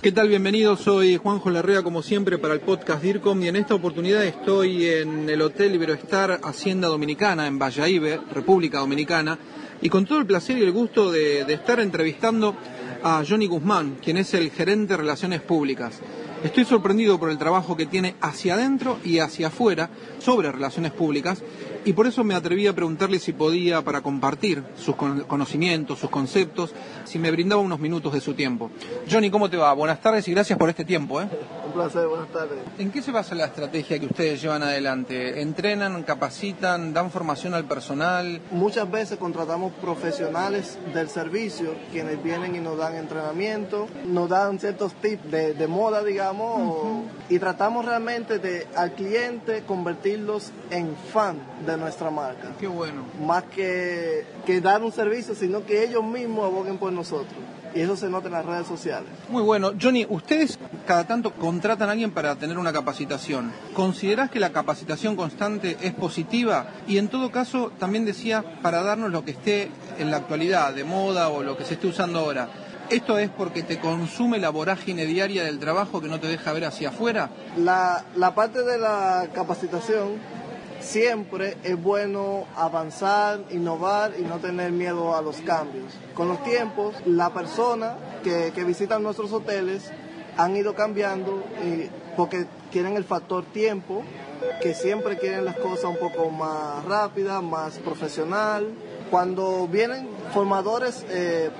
¿Qué tal? Bienvenidos, soy Juanjo Larrea como siempre para el podcast DIRCOM y en esta oportunidad estoy en el Hotel Iberoestar Hacienda Dominicana en Valladolid, República Dominicana y con todo el placer y el gusto de, de estar entrevistando a Johnny Guzmán, quien es el gerente de Relaciones Públicas. Estoy sorprendido por el trabajo que tiene hacia adentro y hacia afuera sobre relaciones públicas y por eso me atreví a preguntarle si podía, para compartir sus conocimientos, sus conceptos, si me brindaba unos minutos de su tiempo. Johnny, ¿cómo te va? Buenas tardes y gracias por este tiempo. ¿eh? Un placer, buenas tardes. ¿En qué se basa la estrategia que ustedes llevan adelante? ¿Entrenan, capacitan, dan formación al personal? Muchas veces contratamos profesionales del servicio quienes vienen y nos dan entrenamiento, nos dan ciertos tips de, de moda, digamos, uh -huh. y tratamos realmente de al cliente convertirlos en fan de nuestra marca. Qué bueno. Más que, que dar un servicio, sino que ellos mismos aboguen por nosotros. Y eso se nota en las redes sociales. Muy bueno. Johnny, ustedes cada tanto contratan a alguien para tener una capacitación. ¿Considerás que la capacitación constante es positiva? Y en todo caso, también decía, para darnos lo que esté en la actualidad, de moda o lo que se esté usando ahora. ¿Esto es porque te consume la vorágine diaria del trabajo que no te deja ver hacia afuera? La, la parte de la capacitación siempre es bueno avanzar, innovar y no tener miedo a los cambios. Con los tiempos, la persona que, que visita nuestros hoteles han ido cambiando eh, porque quieren el factor tiempo, que siempre quieren las cosas un poco más rápidas, más profesional. Cuando vienen formadores eh,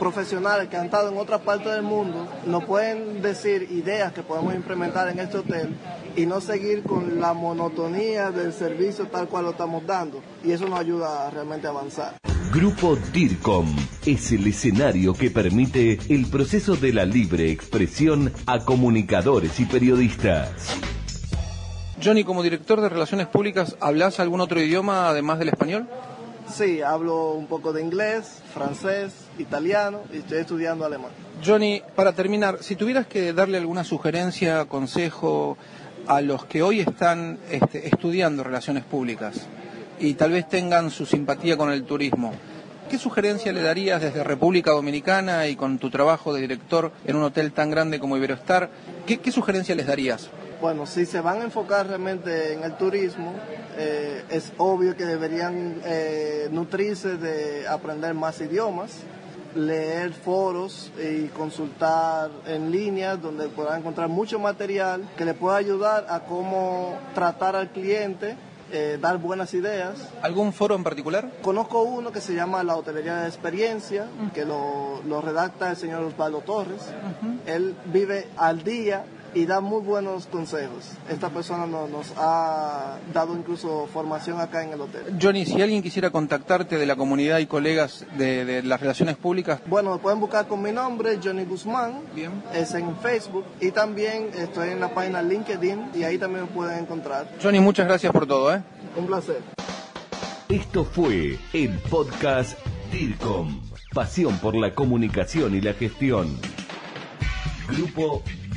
profesionales que han estado en otra parte del mundo nos pueden decir ideas que podemos implementar en este hotel y no seguir con la monotonía del servicio tal cual lo estamos dando. Y eso nos ayuda a realmente avanzar. Grupo DIRCOM es el escenario que permite el proceso de la libre expresión a comunicadores y periodistas. Johnny, como director de Relaciones Públicas, ¿hablas algún otro idioma además del español? Sí, hablo un poco de inglés, francés, italiano y estoy estudiando alemán. Johnny, para terminar, si tuvieras que darle alguna sugerencia, consejo a los que hoy están este, estudiando relaciones públicas y tal vez tengan su simpatía con el turismo, ¿qué sugerencia le darías desde República Dominicana y con tu trabajo de director en un hotel tan grande como Iberostar? ¿Qué, qué sugerencia les darías? Bueno, si se van a enfocar realmente en el turismo, eh, es obvio que deberían eh, nutrirse de aprender más idiomas, leer foros y consultar en línea donde podrán encontrar mucho material que le pueda ayudar a cómo tratar al cliente eh, dar buenas ideas. ¿Algún foro en particular? Conozco uno que se llama La Hotelería de Experiencia, uh -huh. que lo, lo, redacta el señor Osvaldo Torres. Uh -huh. Él vive al día y da muy buenos consejos. Esta persona no, nos ha dado incluso formación acá en el hotel. Johnny, si alguien quisiera contactarte de la comunidad y colegas de, de las relaciones públicas. Bueno, me pueden buscar con mi nombre, Johnny Guzmán. Bien. Es en Facebook y también estoy en la página LinkedIn y ahí también me pueden encontrar. Johnny, muchas gracias por todo. ¿eh? Un placer. Esto fue el podcast DIRCOM. Pasión por la comunicación y la gestión. Grupo